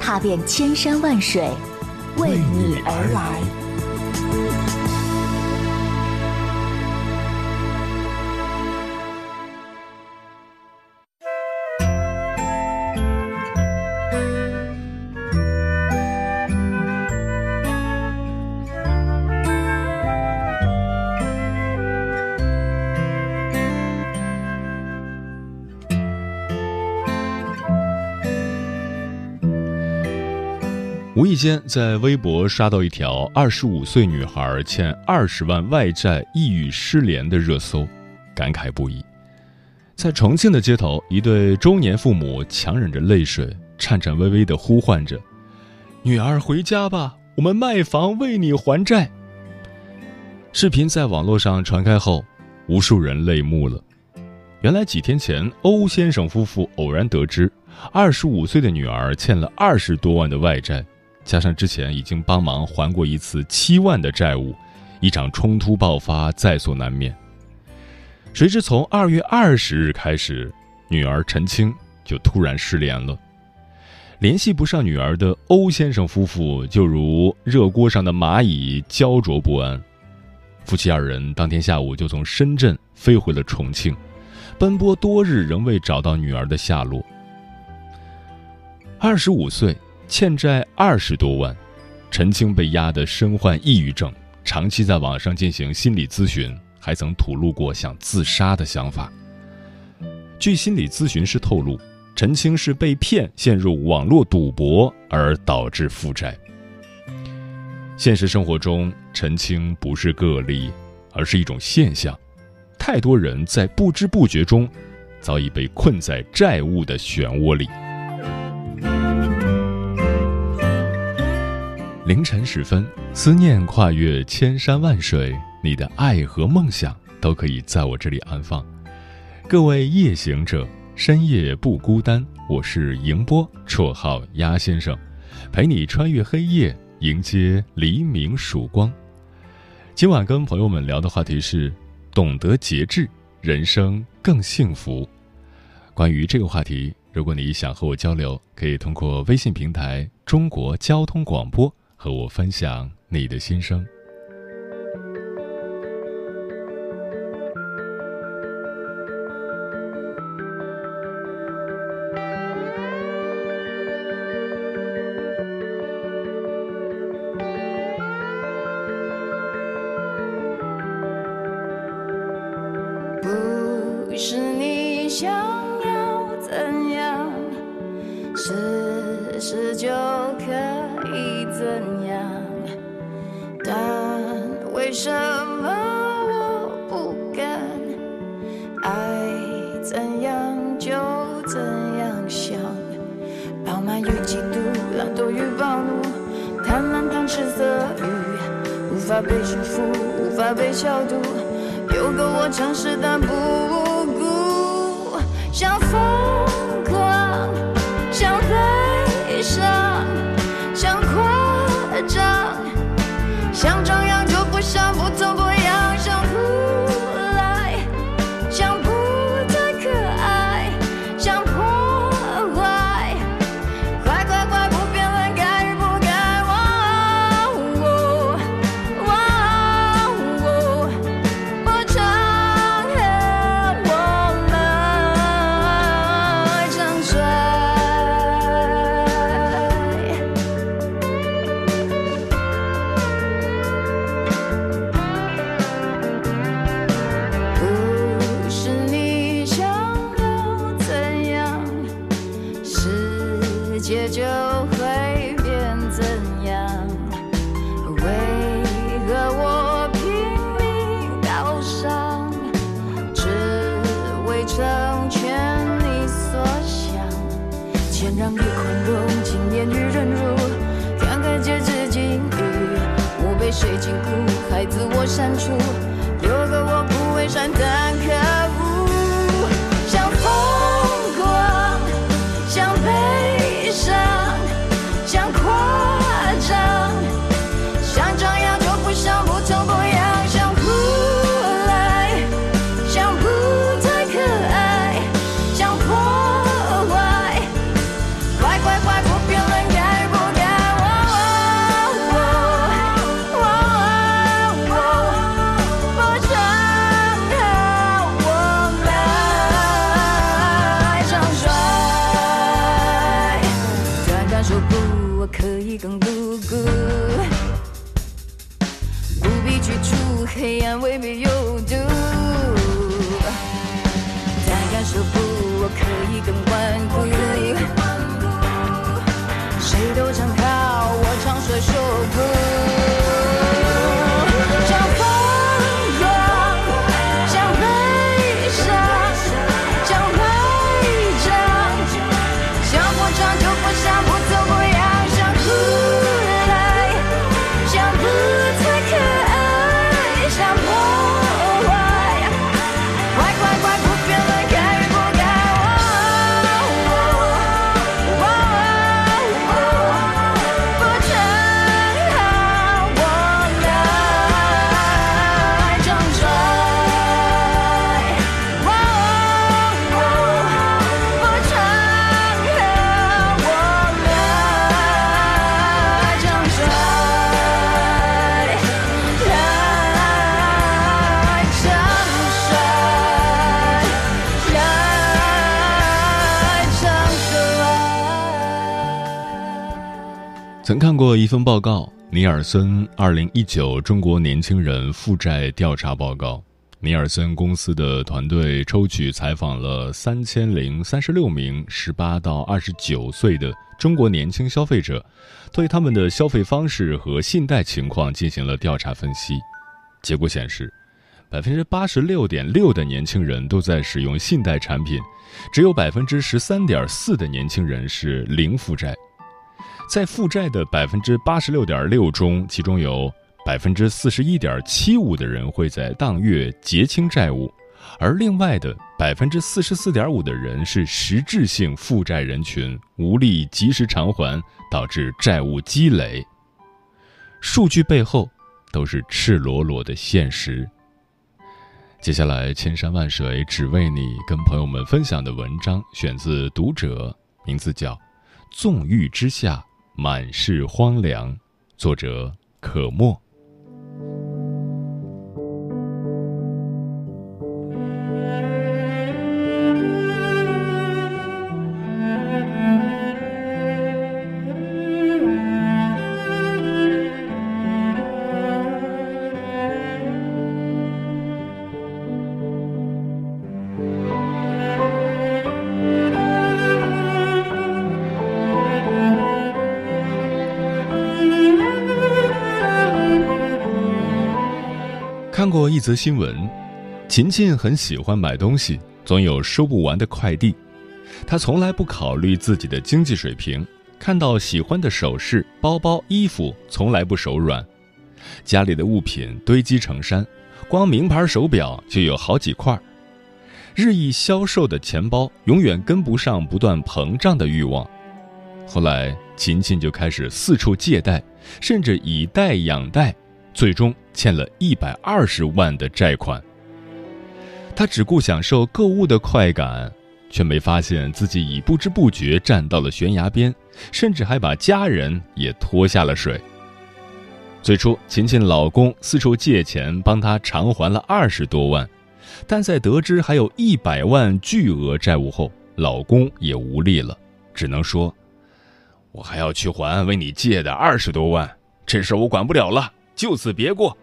踏遍千山万水，为你而来。无意间在微博刷到一条二十五岁女孩欠二十万外债，抑郁失联的热搜，感慨不已。在重庆的街头，一对中年父母强忍着泪水，颤颤巍巍地呼唤着：“女儿回家吧，我们卖房为你还债。”视频在网络上传开后，无数人泪目了。原来几天前，欧先生夫妇偶然得知，二十五岁的女儿欠了二十多万的外债。加上之前已经帮忙还过一次七万的债务，一场冲突爆发在所难免。谁知从二月二十日开始，女儿陈青就突然失联了，联系不上女儿的欧先生夫妇就如热锅上的蚂蚁，焦灼不安。夫妻二人当天下午就从深圳飞回了重庆，奔波多日仍未找到女儿的下落。二十五岁。欠债二十多万，陈青被压得身患抑郁症，长期在网上进行心理咨询，还曾吐露过想自杀的想法。据心理咨询师透露，陈青是被骗陷入网络赌博而导致负债。现实生活中，陈青不是个例，而是一种现象。太多人在不知不觉中，早已被困在债务的漩涡里。凌晨时分，思念跨越千山万水，你的爱和梦想都可以在我这里安放。各位夜行者，深夜不孤单。我是迎波，绰号鸭先生，陪你穿越黑夜，迎接黎明曙光。今晚跟朋友们聊的话题是：懂得节制，人生更幸福。关于这个话题，如果你想和我交流，可以通过微信平台“中国交通广播”。和我分享你的心声。怎样想。饱满与嫉妒，懒惰与暴怒，贪婪贪吃色欲，无法被驯服，无法被消毒。有个我诚实但不无辜，像风一份报告，尼尔森二零一九中国年轻人负债调查报告。尼尔森公司的团队抽取采访了三千零三十六名十八到二十九岁的中国年轻消费者，对他们的消费方式和信贷情况进行了调查分析。结果显示，百分之八十六点六的年轻人都在使用信贷产品，只有百分之十三点四的年轻人是零负债。在负债的百分之八十六点六中，其中有百分之四十一点七五的人会在当月结清债务，而另外的百分之四十四点五的人是实质性负债人群，无力及时偿还，导致债务积累。数据背后都是赤裸裸的现实。接下来，千山万水只为你，跟朋友们分享的文章选自《读者》，名字叫《纵欲之下》。满是荒凉，作者可墨。一则新闻，秦秦很喜欢买东西，总有收不完的快递。她从来不考虑自己的经济水平，看到喜欢的首饰、包包、衣服，从来不手软。家里的物品堆积成山，光名牌手表就有好几块。日益消瘦的钱包永远跟不上不断膨胀的欲望。后来，秦秦就开始四处借贷，甚至以贷养贷。最终欠了一百二十万的债款。他只顾享受购物的快感，却没发现自己已不知不觉站到了悬崖边，甚至还把家人也拖下了水。最初，琴琴老公四处借钱帮她偿还了二十多万，但在得知还有一百万巨额债务后，老公也无力了，只能说：“我还要去还为你借的二十多万，这事我管不了了。”就此别过。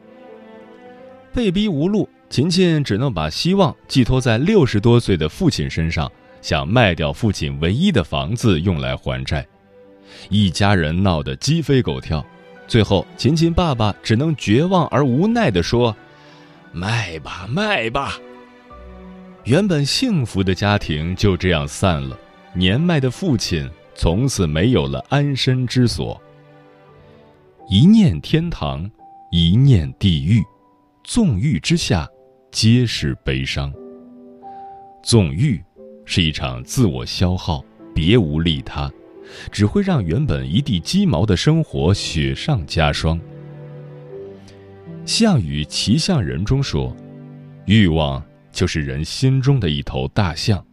被逼无路，琴琴只能把希望寄托在六十多岁的父亲身上，想卖掉父亲唯一的房子用来还债。一家人闹得鸡飞狗跳，最后琴琴爸爸只能绝望而无奈地说：“卖吧，卖吧。”原本幸福的家庭就这样散了，年迈的父亲从此没有了安身之所。一念天堂，一念地狱，纵欲之下，皆是悲伤。纵欲是一场自我消耗，别无利他，只会让原本一地鸡毛的生活雪上加霜。《项羽骑象人》中说：“欲望就是人心中的一头大象。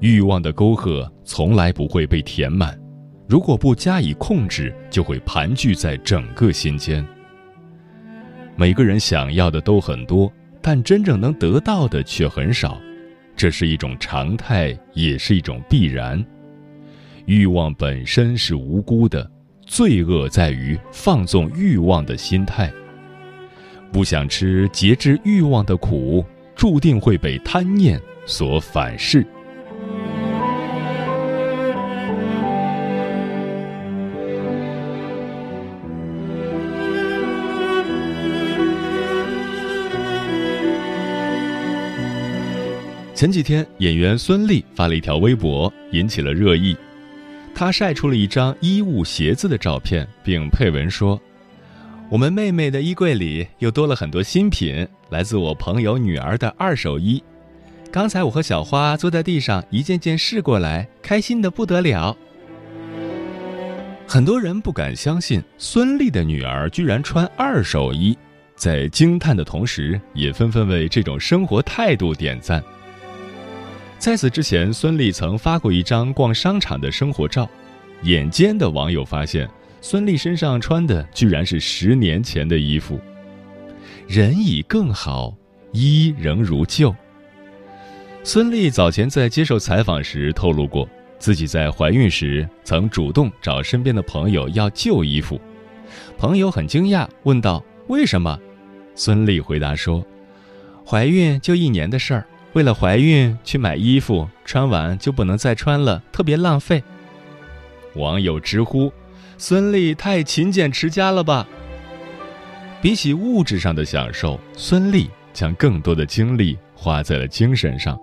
欲望的沟壑从来不会被填满。”如果不加以控制，就会盘踞在整个心间。每个人想要的都很多，但真正能得到的却很少，这是一种常态，也是一种必然。欲望本身是无辜的，罪恶在于放纵欲望的心态。不想吃节制欲望的苦，注定会被贪念所反噬。前几天，演员孙俪发了一条微博，引起了热议。她晒出了一张衣物、鞋子的照片，并配文说：“我们妹妹的衣柜里又多了很多新品，来自我朋友女儿的二手衣。刚才我和小花坐在地上，一件件试过来，开心的不得了。”很多人不敢相信孙俪的女儿居然穿二手衣，在惊叹的同时，也纷纷为这种生活态度点赞。在此之前，孙俪曾发过一张逛商场的生活照，眼尖的网友发现，孙俪身上穿的居然是十年前的衣服。人已更好，衣仍如旧。孙俪早前在接受采访时透露过，自己在怀孕时曾主动找身边的朋友要旧衣服，朋友很惊讶，问道：“为什么？”孙俪回答说：“怀孕就一年的事儿。”为了怀孕去买衣服，穿完就不能再穿了，特别浪费。网友直呼：“孙俪太勤俭持家了吧？”比起物质上的享受，孙俪将更多的精力花在了精神上。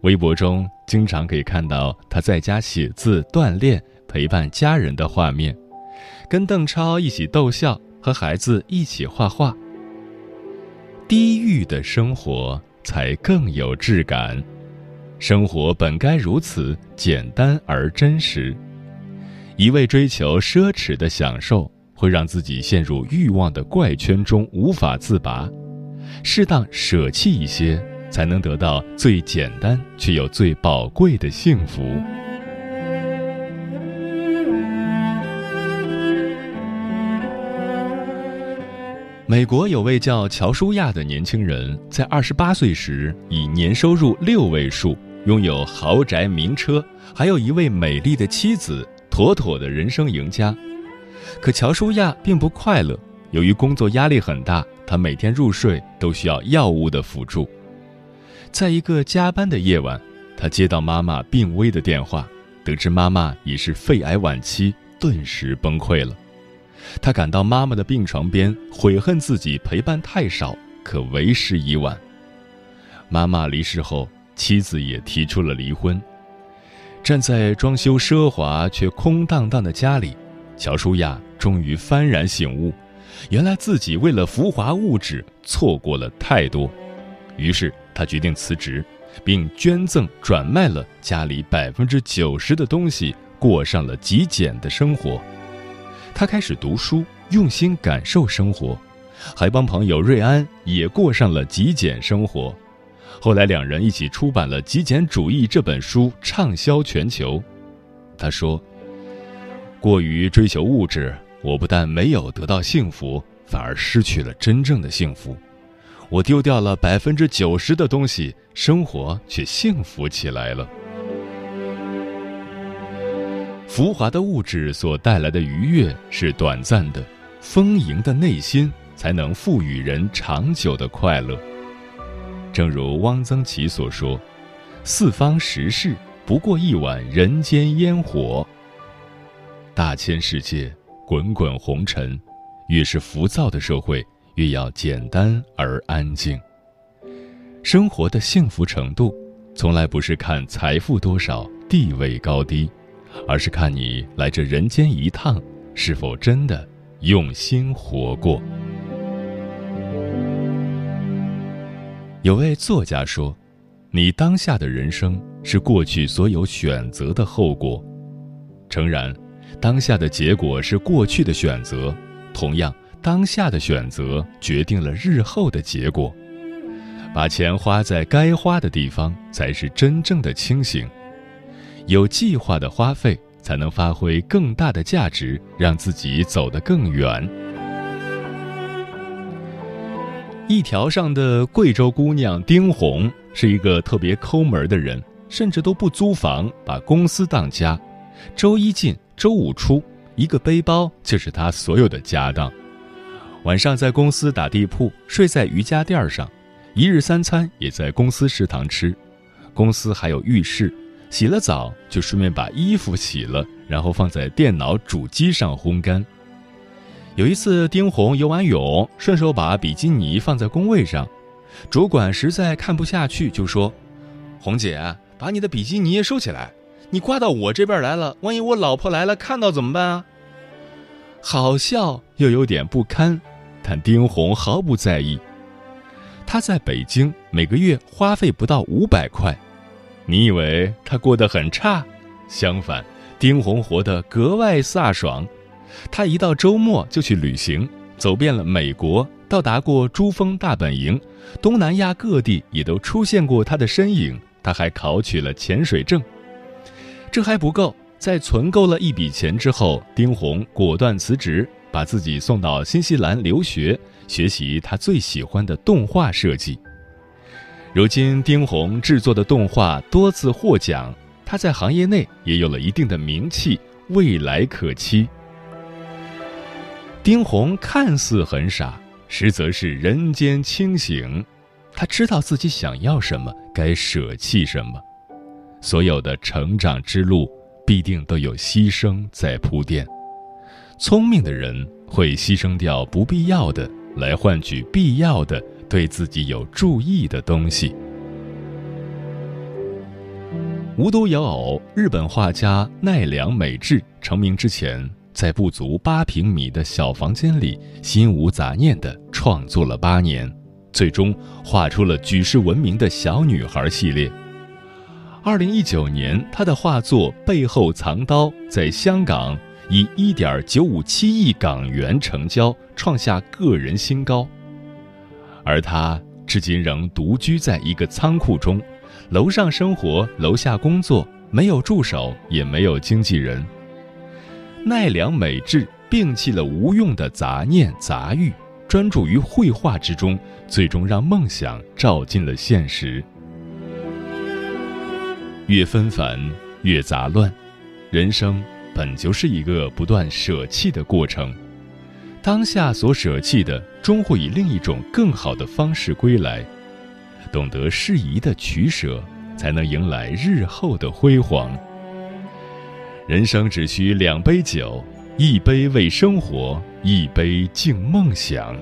微博中经常可以看到她在家写字、锻炼、陪伴家人的画面，跟邓超一起逗笑，和孩子一起画画。低欲的生活。才更有质感。生活本该如此简单而真实。一味追求奢侈的享受，会让自己陷入欲望的怪圈中无法自拔。适当舍弃一些，才能得到最简单却又最宝贵的幸福。美国有位叫乔舒亚的年轻人，在二十八岁时以年收入六位数，拥有豪宅名车，还有一位美丽的妻子，妥妥的人生赢家。可乔舒亚并不快乐，由于工作压力很大，他每天入睡都需要药物的辅助。在一个加班的夜晚，他接到妈妈病危的电话，得知妈妈已是肺癌晚期，顿时崩溃了。他赶到妈妈的病床边，悔恨自己陪伴太少，可为时已晚。妈妈离世后，妻子也提出了离婚。站在装修奢华却空荡荡的家里，乔舒亚终于幡然醒悟：原来自己为了浮华物质错过了太多。于是他决定辞职，并捐赠转卖了家里百分之九十的东西，过上了极简的生活。他开始读书，用心感受生活，还帮朋友瑞安也过上了极简生活。后来，两人一起出版了《极简主义》这本书，畅销全球。他说：“过于追求物质，我不但没有得到幸福，反而失去了真正的幸福。我丢掉了百分之九十的东西，生活却幸福起来了。”浮华的物质所带来的愉悦是短暂的，丰盈的内心才能赋予人长久的快乐。正如汪曾祺所说：“四方时事不过一碗人间烟火。”大千世界，滚滚红尘，越是浮躁的社会，越要简单而安静。生活的幸福程度，从来不是看财富多少、地位高低。而是看你来这人间一趟，是否真的用心活过。有位作家说：“你当下的人生是过去所有选择的后果。”诚然，当下的结果是过去的选择，同样，当下的选择决定了日后的结果。把钱花在该花的地方，才是真正的清醒。有计划的花费，才能发挥更大的价值，让自己走得更远。一条上的贵州姑娘丁红是一个特别抠门的人，甚至都不租房，把公司当家。周一进，周五出，一个背包就是她所有的家当。晚上在公司打地铺，睡在瑜伽垫上，一日三餐也在公司食堂吃。公司还有浴室，洗了澡就顺便把衣服洗了，然后放在电脑主机上烘干。有一次，丁红游完泳，顺手把比基尼放在工位上，主管实在看不下去，就说：“红姐，把你的比基尼收起来，你挂到我这边来了，万一我老婆来了看到怎么办啊？”好笑又有点不堪，但丁红毫不在意。他在北京每个月花费不到五百块，你以为他过得很差？相反，丁红活得格外飒爽。他一到周末就去旅行，走遍了美国，到达过珠峰大本营，东南亚各地也都出现过他的身影。他还考取了潜水证。这还不够，在存够了一笔钱之后，丁红果断辞职，把自己送到新西兰留学，学习他最喜欢的动画设计。如今，丁红制作的动画多次获奖，他在行业内也有了一定的名气，未来可期。丁红看似很傻，实则是人间清醒。他知道自己想要什么，该舍弃什么。所有的成长之路，必定都有牺牲在铺垫。聪明的人会牺牲掉不必要的，来换取必要的、对自己有注意的东西。无独有偶，日本画家奈良美智成名之前。在不足八平米的小房间里，心无杂念地创作了八年，最终画出了举世闻名的小女孩系列。二零一九年，他的画作《背后藏刀》在香港以一点九五七亿港元成交，创下个人新高。而他至今仍独居在一个仓库中，楼上生活，楼下工作，没有助手，也没有经纪人。奈良美智摒弃了无用的杂念杂欲，专注于绘画之中，最终让梦想照进了现实。越纷繁，越杂乱，人生本就是一个不断舍弃的过程。当下所舍弃的，终会以另一种更好的方式归来。懂得适宜的取舍，才能迎来日后的辉煌。人生只需两杯酒，一杯为生活，一杯敬梦想。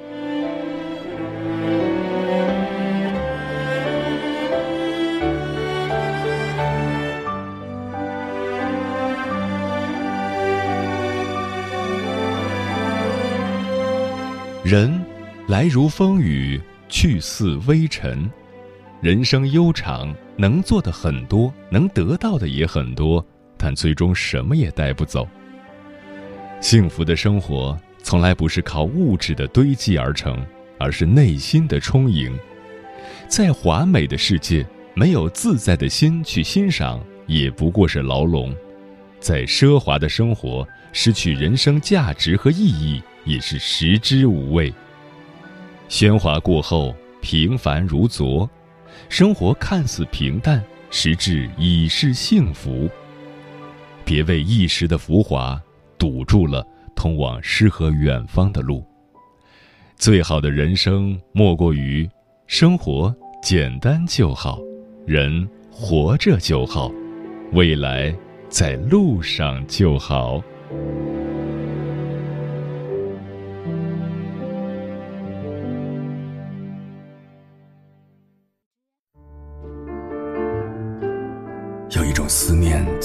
人来如风雨，去似微尘。人生悠长，能做的很多，能得到的也很多。但最终什么也带不走。幸福的生活从来不是靠物质的堆积而成，而是内心的充盈。再华美的世界，没有自在的心去欣赏，也不过是牢笼；再奢华的生活，失去人生价值和意义，也是食之无味。喧哗过后，平凡如昨，生活看似平淡，实质已是幸福。别为一时的浮华堵住了通往诗和远方的路。最好的人生莫过于生活简单就好，人活着就好，未来在路上就好。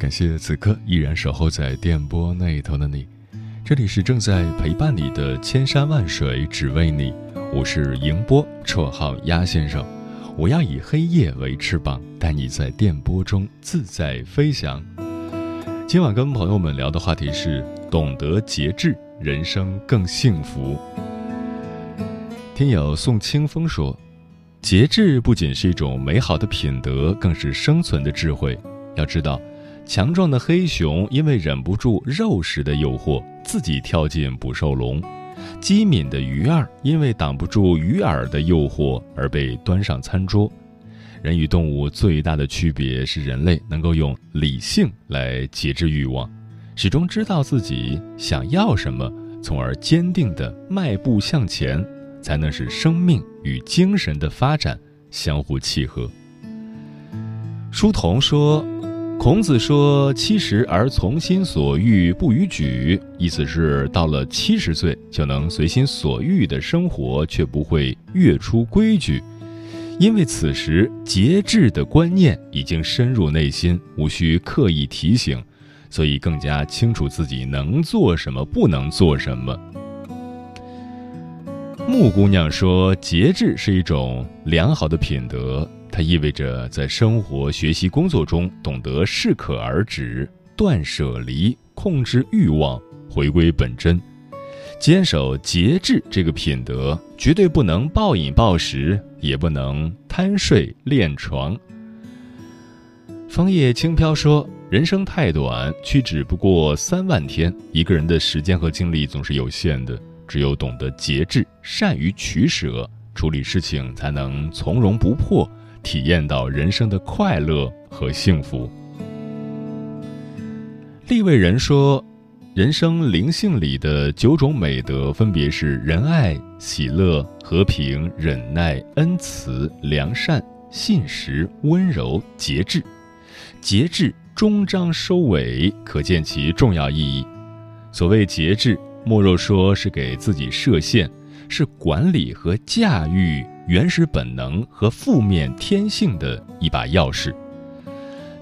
感谢此刻依然守候在电波那头的你，这里是正在陪伴你的千山万水只为你，我是迎波，绰号鸭先生，我要以黑夜为翅膀，带你在电波中自在飞翔。今晚跟朋友们聊的话题是懂得节制，人生更幸福。听友宋清风说，节制不仅是一种美好的品德，更是生存的智慧。要知道。强壮的黑熊因为忍不住肉食的诱惑，自己跳进捕兽笼；机敏的鱼儿因为挡不住鱼饵的诱惑而被端上餐桌。人与动物最大的区别是，人类能够用理性来节制欲望，始终知道自己想要什么，从而坚定地迈步向前，才能使生命与精神的发展相互契合。书童说。孔子说：“七十而从心所欲不逾矩，意思是到了七十岁就能随心所欲的生活，却不会越出规矩。因为此时节制的观念已经深入内心，无需刻意提醒，所以更加清楚自己能做什么，不能做什么。”木姑娘说：“节制是一种良好的品德。”它意味着在生活、学习、工作中懂得适可而止、断舍离、控制欲望、回归本真，坚守节制这个品德，绝对不能暴饮暴食，也不能贪睡恋床。枫叶轻飘说：“人生太短，屈指不过三万天。一个人的时间和精力总是有限的，只有懂得节制，善于取舍，处理事情才能从容不迫。”体验到人生的快乐和幸福。立位人说，人生灵性里的九种美德分别是仁爱、喜乐、和平、忍耐、恩慈、良善、信实、温柔、节制。节制终章收尾，可见其重要意义。所谓节制，莫若说是给自己设限，是管理和驾驭。原始本能和负面天性的一把钥匙。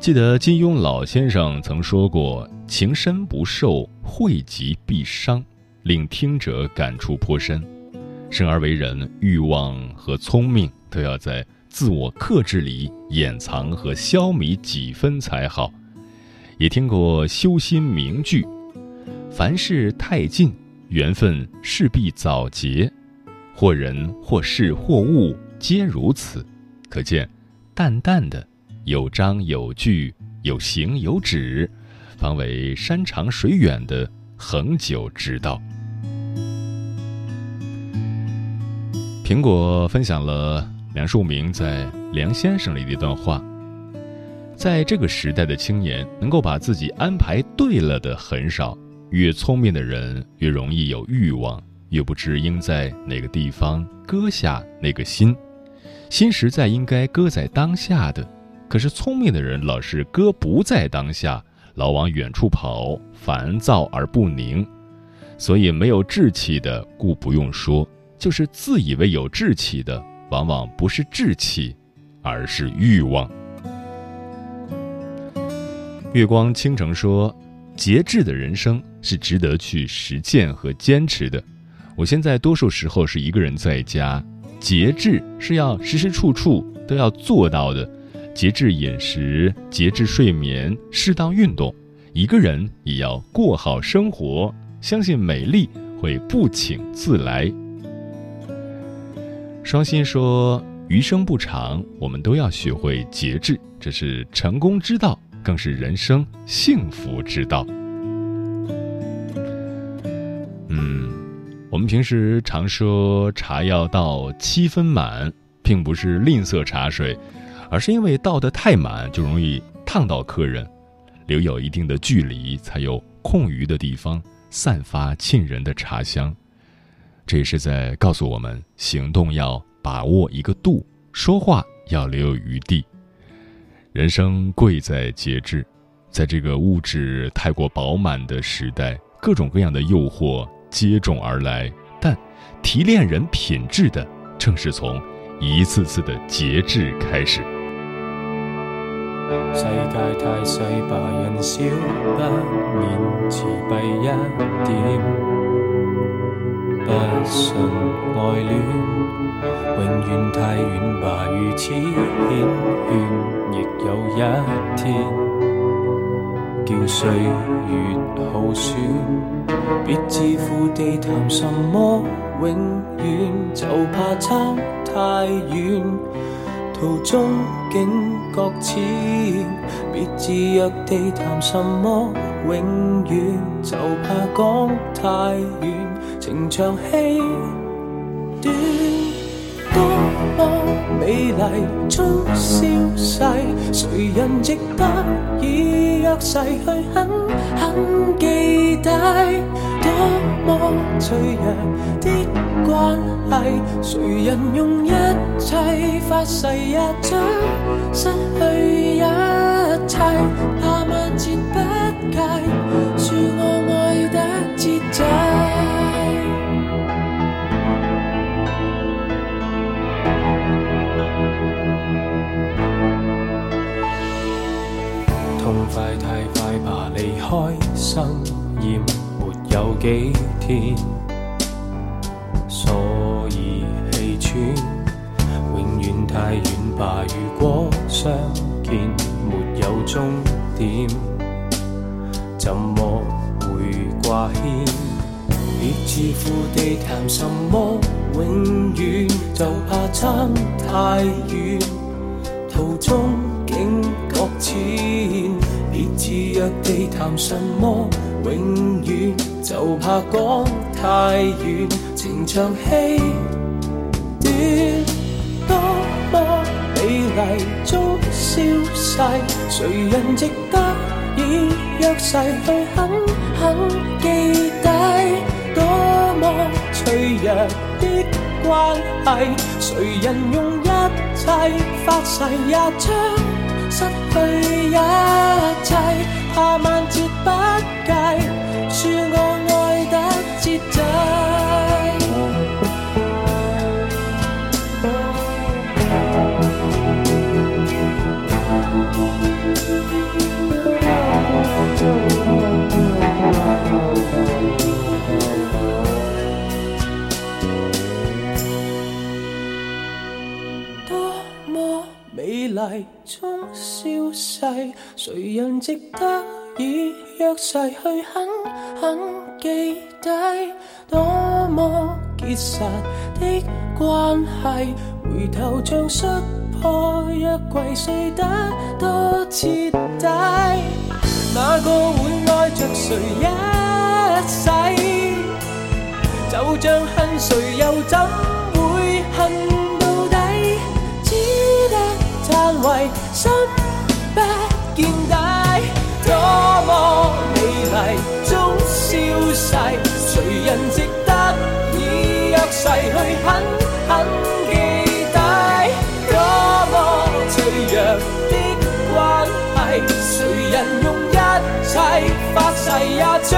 记得金庸老先生曾说过：“情深不寿，惠极必伤”，令听者感触颇深。生而为人，欲望和聪明都要在自我克制里掩藏和消弭几分才好。也听过修心名句：“凡事太近，缘分势必早结。”或人或事或物皆如此，可见，淡淡的，有章有句，有行有止，方为山长水远的恒久之道。苹果分享了梁漱溟在《梁先生》里的一段话：在这个时代的青年，能够把自己安排对了的很少，越聪明的人越容易有欲望。又不知应在哪个地方搁下那个心，心实在应该搁在当下的，可是聪明的人老是搁不在当下，老往远处跑，烦躁而不宁，所以没有志气的，故不用说，就是自以为有志气的，往往不是志气，而是欲望。月光倾城说，节制的人生是值得去实践和坚持的。我现在多数时候是一个人在家，节制是要时时处处都要做到的，节制饮食，节制睡眠，适当运动，一个人也要过好生活。相信美丽会不请自来。双心说：“余生不长，我们都要学会节制，这是成功之道，更是人生幸福之道。”我们平时常说茶要倒七分满，并不是吝啬茶水，而是因为倒得太满就容易烫到客人。留有一定的距离，才有空余的地方散发沁人的茶香。这也是在告诉我们，行动要把握一个度，说话要留有余地。人生贵在节制，在这个物质太过饱满的时代，各种各样的诱惑接踵而来，但提炼人品质的，正是从一次次的节制开始。世界太细，吧人少，不免自闭一点。不信爱恋，永远太远吧，如此缱绻，亦有一天，叫岁月耗损。别自负地谈什么永远，就怕差太远。途中景各浅，别自若地谈什么永远，就怕讲太远。情长戏短，多么美丽终消逝，谁人值得以约誓去狠狠记低？多么脆弱的关系，谁人用一切发誓也将失去一切？怕万劫不解，快太快吧，离开生厌没有几天，所以气喘。永远太远吧，如果相见没有终点，怎么会挂牵？别自负地谈什么永远，就怕差太远。途中竟搁浅，别自若地谈什么永远，就怕讲太远。情长戏短，多么美丽终消逝，谁人值得以约誓去狠狠记低？多么脆弱的关系，谁人用一切发誓也将谁人值得以约誓去狠狠记低？多么结实的关系，回头像摔破约柜，碎得多彻底？哪个会爱着谁一世？就像恨谁又怎会恨到底？只得叹为狠狠记低？多么脆弱的关系，谁人用一切发誓也将